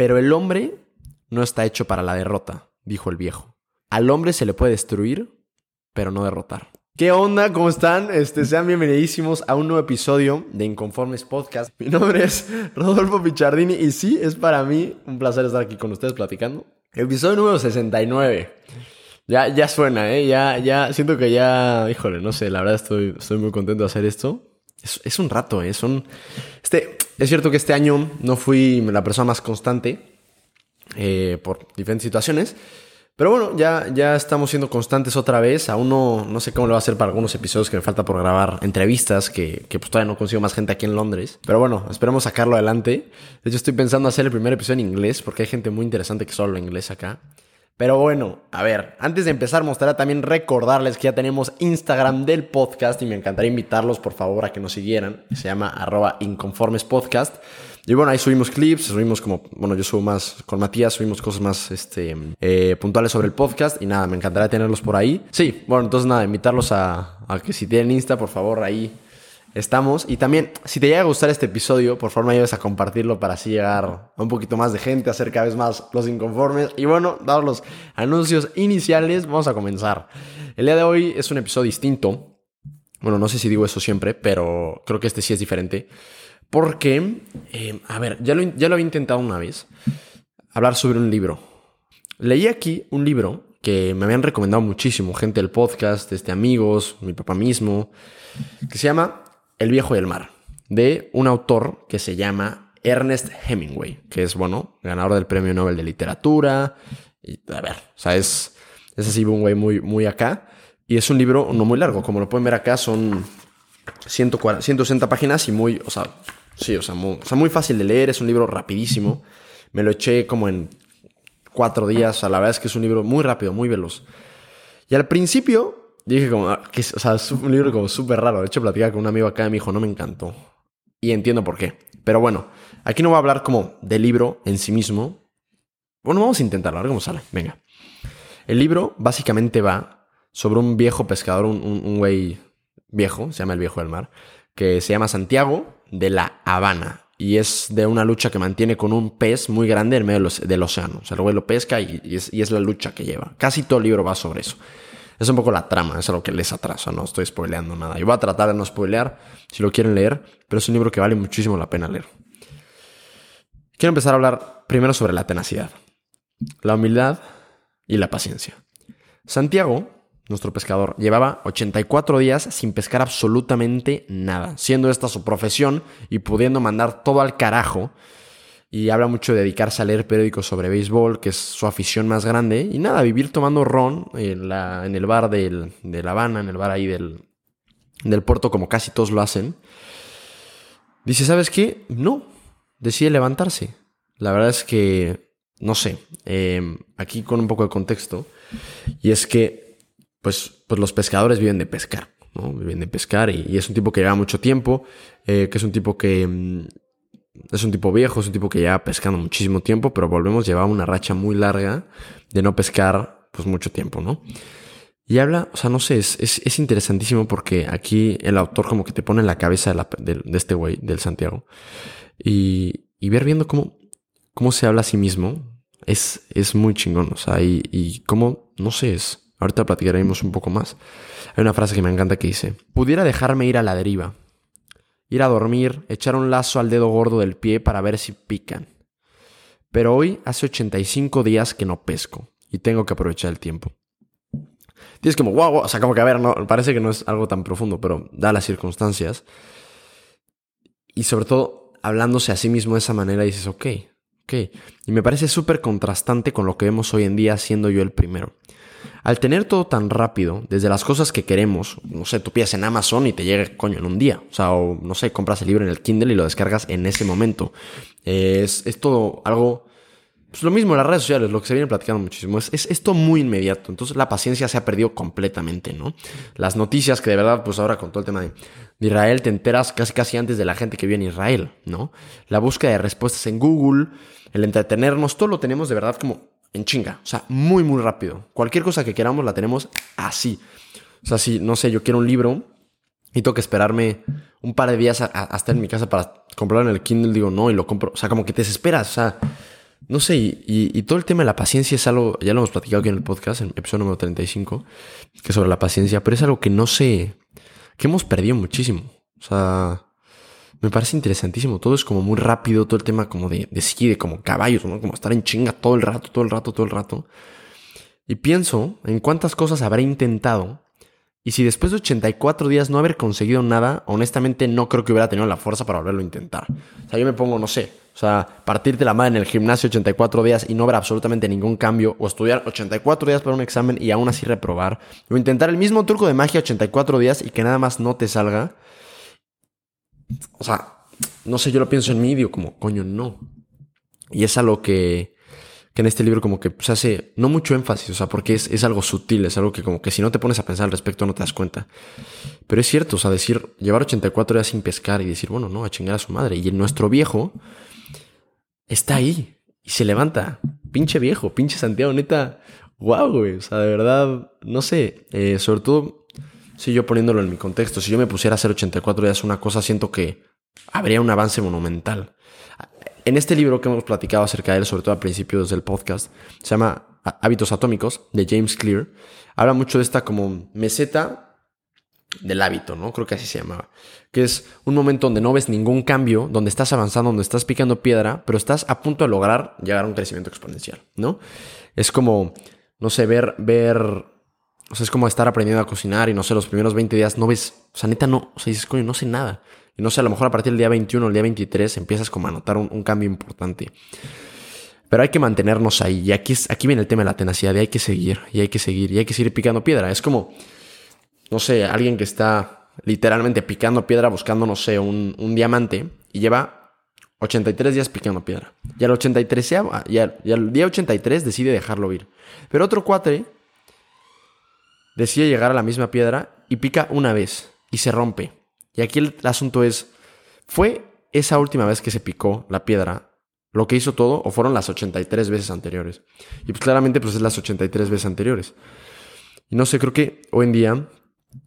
Pero el hombre no está hecho para la derrota, dijo el viejo. Al hombre se le puede destruir, pero no derrotar. ¿Qué onda? ¿Cómo están? Este, sean bienvenidísimos a un nuevo episodio de Inconformes Podcast. Mi nombre es Rodolfo Pichardini y sí, es para mí un placer estar aquí con ustedes platicando. Episodio número 69. Ya, ya suena, ¿eh? Ya, ya, siento que ya, híjole, no sé, la verdad estoy, estoy muy contento de hacer esto. Es, es un rato, ¿eh? Son, este, es cierto que este año no fui la persona más constante eh, por diferentes situaciones. Pero bueno, ya, ya estamos siendo constantes otra vez. Aún no, no sé cómo lo va a hacer para algunos episodios que me falta por grabar, entrevistas, que, que pues todavía no consigo más gente aquí en Londres. Pero bueno, esperemos sacarlo adelante. De hecho, estoy pensando hacer el primer episodio en inglés, porque hay gente muy interesante que solo habla inglés acá. Pero bueno, a ver, antes de empezar, gustaría también recordarles que ya tenemos Instagram del podcast y me encantaría invitarlos, por favor, a que nos siguieran. Se llama arroba inconformespodcast. Y bueno, ahí subimos clips, subimos como, bueno, yo subo más con Matías, subimos cosas más este, eh, puntuales sobre el podcast y nada, me encantaría tenerlos por ahí. Sí, bueno, entonces nada, invitarlos a, a que si tienen Insta, por favor, ahí estamos. Y también, si te llega a gustar este episodio, por favor me ayudes a compartirlo para así llegar a un poquito más de gente, hacer cada vez más los inconformes. Y bueno, dados los anuncios iniciales, vamos a comenzar. El día de hoy es un episodio distinto. Bueno, no sé si digo eso siempre, pero creo que este sí es diferente. Porque, eh, a ver, ya lo, ya lo había intentado una vez, hablar sobre un libro. Leí aquí un libro que me habían recomendado muchísimo, gente del podcast, este, amigos, mi papá mismo, que se llama El viejo y el mar, de un autor que se llama Ernest Hemingway, que es, bueno, ganador del Premio Nobel de Literatura. Y, a ver, o sea, es, es así un güey muy, muy acá. Y es un libro no muy largo, como lo pueden ver acá, son 140, 160 páginas y muy, o sea, sí, o sea, muy, o sea, muy fácil de leer, es un libro rapidísimo. Me lo eché como en cuatro días, o sea, la verdad es que es un libro muy rápido, muy veloz. Y al principio dije como, ah, que, o sea, es un libro como súper raro. De hecho, platicaba con un amigo acá y me dijo, no me encantó. Y entiendo por qué. Pero bueno, aquí no voy a hablar como del libro en sí mismo. Bueno, vamos a intentarlo, a ver cómo sale. Venga. El libro básicamente va sobre un viejo pescador, un, un, güey viejo, se llama el viejo del mar, que se llama Santiago de la Habana. Y es de una lucha que mantiene con un pez muy grande en medio del océano. O sea, el güey lo pesca y, es, y, es, la lucha que lleva. Casi todo el libro va sobre eso. Es un poco la trama, es lo que les atrasa, no estoy spoileando nada. Yo voy a tratar de no spoilear si lo quieren leer, pero es un libro que vale muchísimo la pena leer. Quiero empezar a hablar primero sobre la tenacidad, la humildad y la paciencia. Santiago nuestro pescador, llevaba 84 días sin pescar absolutamente nada, siendo esta su profesión y pudiendo mandar todo al carajo. Y habla mucho de dedicarse a leer periódicos sobre béisbol, que es su afición más grande. Y nada, vivir tomando ron en, la, en el bar del, de La Habana, en el bar ahí del, del puerto, como casi todos lo hacen. Dice, ¿sabes qué? No, decide levantarse. La verdad es que, no sé, eh, aquí con un poco de contexto. Y es que pues, pues los pescadores viven de pescar, ¿no? Viven de pescar y, es un tipo que lleva mucho tiempo, eh, que es un tipo que mm, es un tipo viejo, es un tipo que lleva pescando muchísimo tiempo, pero volvemos, llevaba una racha muy larga de no pescar pues mucho tiempo, ¿no? Y habla, o sea, no sé, es, es, es interesantísimo porque aquí el autor como que te pone en la cabeza de, la, de este güey, del Santiago, y, y ver viendo cómo, cómo se habla a sí mismo, es, es muy chingón, o sea, y, y cómo, no sé, es, Ahorita platicaremos un poco más. Hay una frase que me encanta que dice, pudiera dejarme ir a la deriva, ir a dormir, echar un lazo al dedo gordo del pie para ver si pican. Pero hoy hace 85 días que no pesco y tengo que aprovechar el tiempo. Tienes como, wow, wow, o sea, como que a ver, no, parece que no es algo tan profundo, pero da las circunstancias. Y sobre todo, hablándose a sí mismo de esa manera, dices, ok, ok. Y me parece súper contrastante con lo que vemos hoy en día siendo yo el primero. Al tener todo tan rápido, desde las cosas que queremos, no sé, tú pides en Amazon y te llega, coño, en un día. O sea, o no sé, compras el libro en el Kindle y lo descargas en ese momento. Es, es todo algo, pues lo mismo las redes sociales, lo que se viene platicando muchísimo. Es, es esto muy inmediato. Entonces la paciencia se ha perdido completamente, ¿no? Las noticias que de verdad, pues ahora con todo el tema de, de Israel, te enteras casi casi antes de la gente que vive en Israel, ¿no? La búsqueda de respuestas en Google, el entretenernos, todo lo tenemos de verdad como en chinga. O sea, muy, muy rápido. Cualquier cosa que queramos la tenemos así. O sea, si, no sé, yo quiero un libro y tengo que esperarme un par de días hasta en mi casa para comprarlo en el Kindle, digo no, y lo compro. O sea, como que te desesperas. O sea, no sé, y, todo el tema de la paciencia es algo, ya lo hemos platicado aquí en el podcast, en el episodio número 35, que es sobre la paciencia, pero es algo que no sé, que hemos perdido muchísimo. O sea, me parece interesantísimo. Todo es como muy rápido, todo el tema como de, de de como caballos, ¿no? Como estar en chinga todo el rato, todo el rato, todo el rato. Y pienso en cuántas cosas habré intentado y si después de 84 días no haber conseguido nada, honestamente no creo que hubiera tenido la fuerza para volverlo a intentar. O sea, yo me pongo, no sé, o sea, partirte la madre en el gimnasio 84 días y no ver absolutamente ningún cambio, o estudiar 84 días para un examen y aún así reprobar, o intentar el mismo truco de magia 84 días y que nada más no te salga. O sea, no sé, yo lo pienso en mí digo como, coño, no. Y es algo que, que en este libro como que se hace no mucho énfasis, o sea, porque es, es, algo sutil, es algo que como que si no te pones a pensar al respecto no te das cuenta. Pero es cierto, o sea, decir, llevar 84 días sin pescar y decir, bueno, no, a chingar a su madre. Y nuestro viejo está ahí y se levanta. Pinche viejo, pinche Santiago, neta, wow, güey, o sea, de verdad, no sé, eh, sobre todo, si yo poniéndolo en mi contexto, si yo me pusiera a hacer 84 días una cosa, siento que habría un avance monumental. En este libro que hemos platicado acerca de él, sobre todo a principios del podcast, se llama Hábitos Atómicos, de James Clear. Habla mucho de esta como meseta del hábito, ¿no? Creo que así se llamaba. Que es un momento donde no ves ningún cambio, donde estás avanzando, donde estás picando piedra, pero estás a punto de lograr llegar a un crecimiento exponencial, ¿no? Es como, no sé, ver, ver, o sea, es como estar aprendiendo a cocinar y no sé, los primeros 20 días no ves, o sea, neta no, o sea, dices, coño, no sé nada. Y no sé, a lo mejor a partir del día 21 o el día 23 empiezas como a notar un, cambio importante. Pero hay que mantenernos ahí. Y aquí, aquí viene el tema de la tenacidad. Y hay que seguir, y hay que seguir, y hay que seguir picando piedra. Es como, no sé, alguien que está literalmente picando piedra buscando, no sé, un, diamante y lleva 83 días picando piedra. Y al 83, y al día 83 decide dejarlo ir. Pero otro cuatre decide llegar a la misma piedra y pica una vez y se rompe. Y aquí el asunto es, ¿fue esa última vez que se picó la piedra lo que hizo todo o fueron las 83 veces anteriores? Y pues claramente pues es las 83 veces anteriores. Y no sé, creo que hoy en día,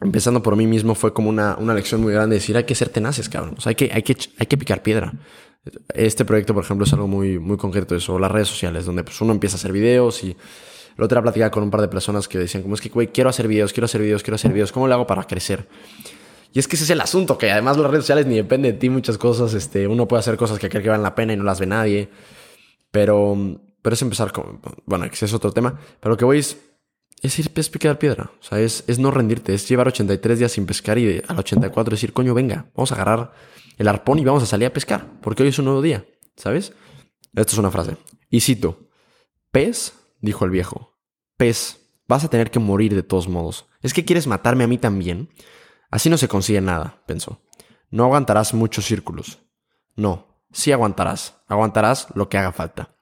empezando por mí mismo, fue como una, una lección muy grande de decir, hay que ser tenaces, cabrón. O sea, hay que, hay que, hay que picar piedra. Este proyecto, por ejemplo, es algo muy, muy concreto eso, las redes sociales, donde pues uno empieza a hacer videos y la otra platicaba con un par de personas que decían, como es que, güey, quiero hacer videos, quiero hacer videos, quiero hacer videos, ¿cómo lo hago para crecer? Y es que ese es el asunto, que además las redes sociales ni depende de ti muchas cosas. Este, uno puede hacer cosas que cree que valen la pena y no las ve nadie. Pero, pero es empezar con... Bueno, ese es otro tema. Pero lo que voy es... Es ir es picar piedra. O sea, es, es no rendirte. Es llevar 83 días sin pescar y al 84 decir, coño, venga, vamos a agarrar el arpón y vamos a salir a pescar. Porque hoy es un nuevo día. ¿Sabes? Esto es una frase. Y cito. Pez, dijo el viejo. Pez, vas a tener que morir de todos modos. ¿Es que quieres matarme a mí también? Así no se consigue nada, pensó. No aguantarás muchos círculos. No, sí aguantarás. Aguantarás lo que haga falta.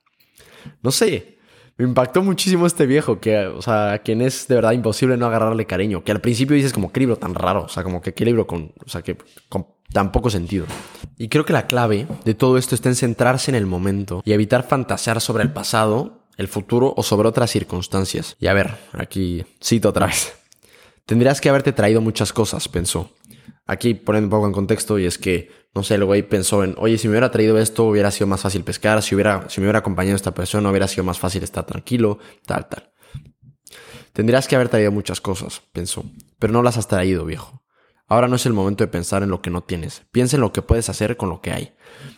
No sé, me impactó muchísimo este viejo, que, o sea, a quien es de verdad imposible no agarrarle cariño. Que al principio dices como, qué libro tan raro, o sea, como que qué libro con, o sea, que con tan poco sentido. Y creo que la clave de todo esto está en centrarse en el momento y evitar fantasear sobre el pasado, el futuro o sobre otras circunstancias. Y a ver, aquí cito otra vez. Tendrías que haberte traído muchas cosas, pensó. Aquí poniendo un poco en contexto, y es que, no sé, el güey pensó en, oye, si me hubiera traído esto, hubiera sido más fácil pescar, si, hubiera, si me hubiera acompañado esta persona, hubiera sido más fácil estar tranquilo, tal, tal. Tendrías que haber traído muchas cosas, pensó, pero no las has traído, viejo. Ahora no es el momento de pensar en lo que no tienes. Piensa en lo que puedes hacer con lo que hay.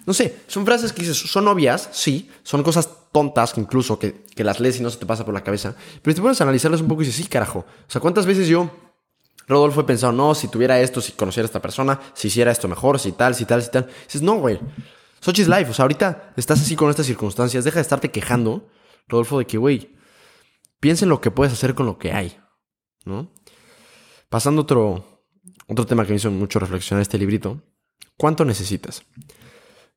No sé, son frases que dices, son obvias, sí, son cosas tontas incluso que, que las lees y no se te pasa por la cabeza. Pero te pones a analizarlas un poco y dices, sí, carajo. O sea, ¿cuántas veces yo, Rodolfo, he pensado, no, si tuviera esto, si conociera a esta persona, si hiciera esto mejor, si tal, si tal, si tal? dices, no, güey. Such is life. O sea, ahorita estás así con estas circunstancias. Deja de estarte quejando, Rodolfo, de que, güey, piensa en lo que puedes hacer con lo que hay, ¿no? Pasando otro, otro tema que me hizo mucho reflexionar este librito. ¿Cuánto necesitas?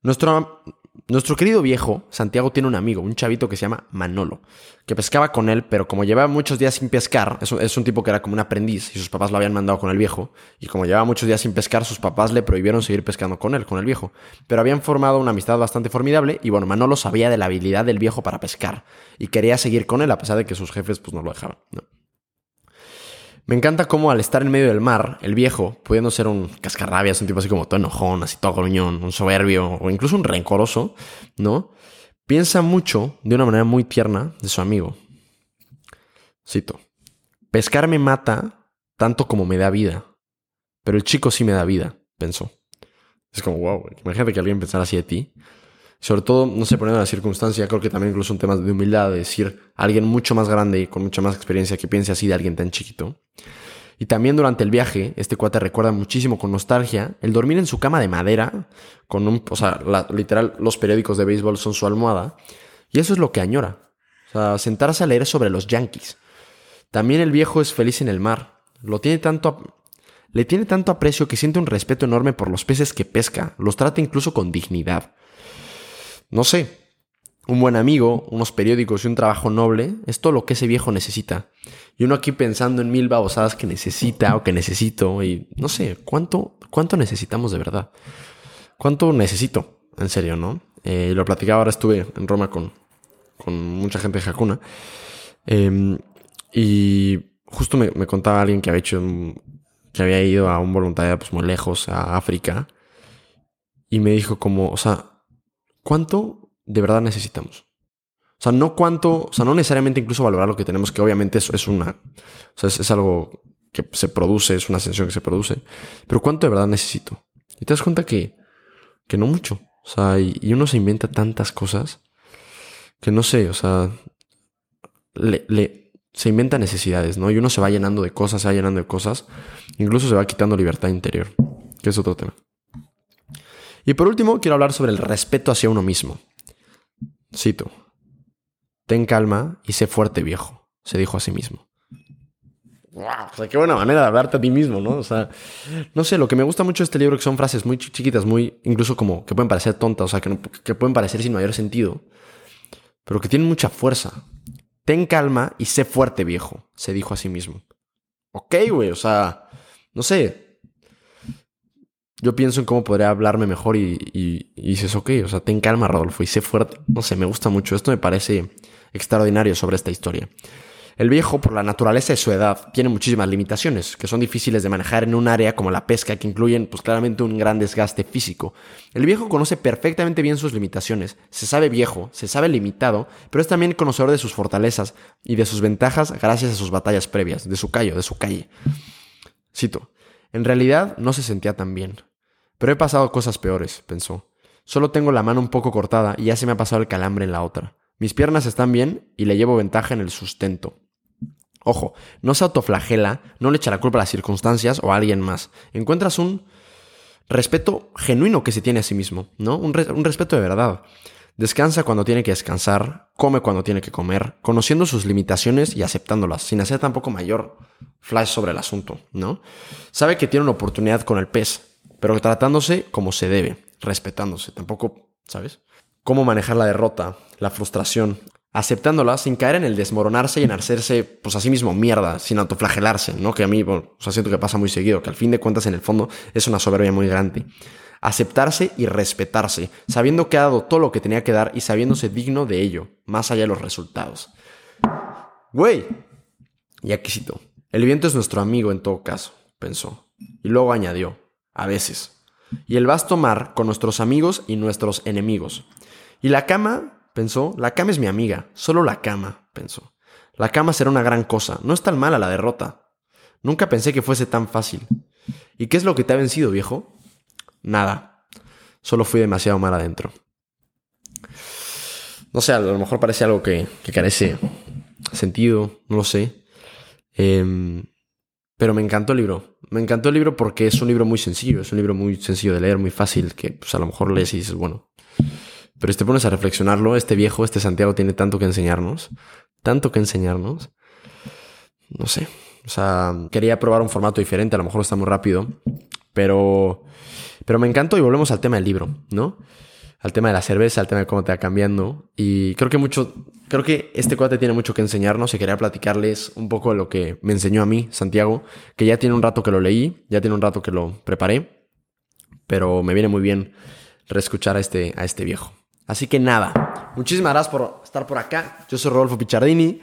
Nuestro, nuestro querido viejo, Santiago, tiene un amigo, un chavito que se llama Manolo, que pescaba con él, pero como llevaba muchos días sin pescar, es, un tipo que era como un aprendiz y sus papás lo habían mandado con el viejo, y como llevaba muchos días sin pescar, sus papás le prohibieron seguir pescando con él, con el viejo. Pero habían formado una amistad bastante formidable y bueno, Manolo sabía de la habilidad del viejo para pescar y quería seguir con él a pesar de que sus jefes pues no lo dejaban. ¿no? Me encanta cómo al estar en medio del mar, el viejo, pudiendo ser un cascarrabias, un tipo así como todo enojón, así todo gruñón, un soberbio o incluso un rencoroso, ¿no? piensa mucho de una manera muy tierna de su amigo. Cito, pescar me mata tanto como me da vida, pero el chico sí me da vida, pensó. Es como, wow, imagínate que alguien pensara así de ti. Sobre todo, no sé, poniendo la circunstancia, creo que también incluso un tema de humildad, de decir a alguien mucho más grande y con mucha más experiencia que piense así de alguien tan chiquito. Y también durante el viaje, este cuate recuerda muchísimo con nostalgia el dormir en su cama de madera, con un, o sea, literal, los periódicos de béisbol son su almohada. Y eso es lo que añora. O sea, sentarse a leer sobre los Yankees. También el viejo es feliz en el mar. Lo tiene tanto, le tiene tanto aprecio que siente un respeto enorme por los peces que pesca. Los trata incluso con dignidad. No sé, un buen amigo, unos periódicos y un trabajo noble es todo lo que ese viejo necesita. Y uno aquí pensando en mil babosadas que necesita o que necesito y no sé, ¿cuánto, cuánto necesitamos de verdad? ¿Cuánto necesito? En serio, ¿no? Eh, lo platicaba ahora, estuve en Roma con, con mucha gente de Hakuna. Em, y justo me, contaba alguien que había hecho, que había ido a un voluntariado pues muy lejos, a África. Y me dijo como, o sea, ¿cuánto de verdad necesitamos? O sea, no cuánto, o sea, no necesariamente incluso valorar lo que tenemos, que obviamente eso es una, o sea, es, algo que se produce, es una sensación que se produce, pero cuánto de verdad necesito. Y te das cuenta que, que no mucho. O sea, y, uno se inventa tantas cosas que no sé, o sea, le, se inventa necesidades, ¿no? Y uno se va llenando de cosas, se va llenando de cosas, incluso se va quitando libertad interior, que es otro tema. Y por último, quiero hablar sobre el respeto hacia uno mismo. Cito. Ten calma y sé fuerte, viejo, se dijo a sí mismo. Wow, o sea, qué buena manera de hablarte a ti mismo, ¿no? O sea, no sé, lo que me gusta mucho de este libro que son frases muy chiquitas, muy, incluso como que pueden parecer tontas, o sea, que, que pueden parecer sin mayor sentido, pero que tienen mucha fuerza. Ten calma y sé fuerte, viejo, se dijo a sí mismo. Ok, güey, o sea, no sé. Yo pienso en cómo podría hablarme mejor y, y, y dices, ok, o sea, ten calma, Rodolfo, y sé fuerte. No sé, me gusta mucho. Esto me parece extraordinario sobre esta historia. El viejo, por la naturaleza de su edad, tiene muchísimas limitaciones, que son difíciles de manejar en un área como la pesca, que incluyen, pues claramente, un gran desgaste físico. El viejo conoce perfectamente bien sus limitaciones, se sabe viejo, se sabe limitado, pero es también conocedor de sus fortalezas y de sus ventajas gracias a sus batallas previas, de su callo, de su calle. Cito, en realidad no se sentía tan bien, pero he pasado cosas peores, pensó. Solo tengo la mano un poco cortada y ya se me ha pasado el calambre en la otra. Mis piernas están bien y le llevo ventaja en el sustento. Ojo, no se autoflagela, no le echa la culpa a las circunstancias o a alguien más. Encuentras un respeto genuino que se tiene a sí mismo, ¿no? Un, respeto de verdad. Descansa cuando tiene que descansar, come cuando tiene que comer, conociendo sus limitaciones y aceptándolas, sin hacer tampoco mayor flash sobre el asunto, ¿no? Sabe que tiene una oportunidad con el pez, pero tratándose como se debe, respetándose, tampoco, ¿sabes? cómo manejar la derrota, la frustración, aceptándola sin caer en el desmoronarse y en hacerse, pues a sí mismo mierda, sin autoflagelarse, ¿no? Que a mí, bueno, siento que pasa muy seguido, que al fin de cuentas en el fondo es una soberbia muy grande. Aceptarse y respetarse, sabiendo que ha dado todo lo que tenía que dar y sabiéndose digno de ello, más allá de los resultados. Güey, y aquí cito, el viento es nuestro amigo en todo caso, pensó, y luego añadió, a veces. Y el vasto mar con nuestros amigos y nuestros enemigos. Y la cama, pensó, la cama es mi amiga, solo la cama, pensó. La cama será una gran cosa, no es tan mala la derrota. Nunca pensé que fuese tan fácil. ¿Y qué es lo que te ha vencido, viejo? Nada. Solo fui demasiado mal adentro. No sé, a lo mejor parece algo que, carece sentido, no lo sé. Em, pero me encantó el libro. Me encantó el libro porque es un libro muy sencillo, es un libro muy sencillo de leer, muy fácil, que pues, a lo mejor lees y dices, bueno, pero si te pones a reflexionarlo, este viejo, este Santiago tiene tanto que enseñarnos, tanto que enseñarnos. No sé. O sea, quería probar un formato diferente, a lo mejor está muy rápido, pero, pero me encantó y volvemos al tema del libro, ¿no? Al tema de la cerveza, al tema de cómo te va cambiando. Y creo que mucho, creo que este cuate tiene mucho que enseñarnos y quería platicarles un poco de lo que me enseñó a mí, Santiago, que ya tiene un rato que lo leí, ya tiene un rato que lo preparé, pero me viene muy bien reescuchar a este, a este viejo. Así que nada, muchísimas gracias por estar por acá. Yo soy Rodolfo Pichardini.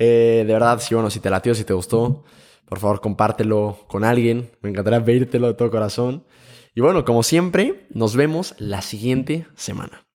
Eh, de verdad, si bueno, si te latió, si te gustó, por favor compártelo con alguien. Me encantaría pedírtelo de todo corazón. Y bueno, como siempre, nos vemos la siguiente semana.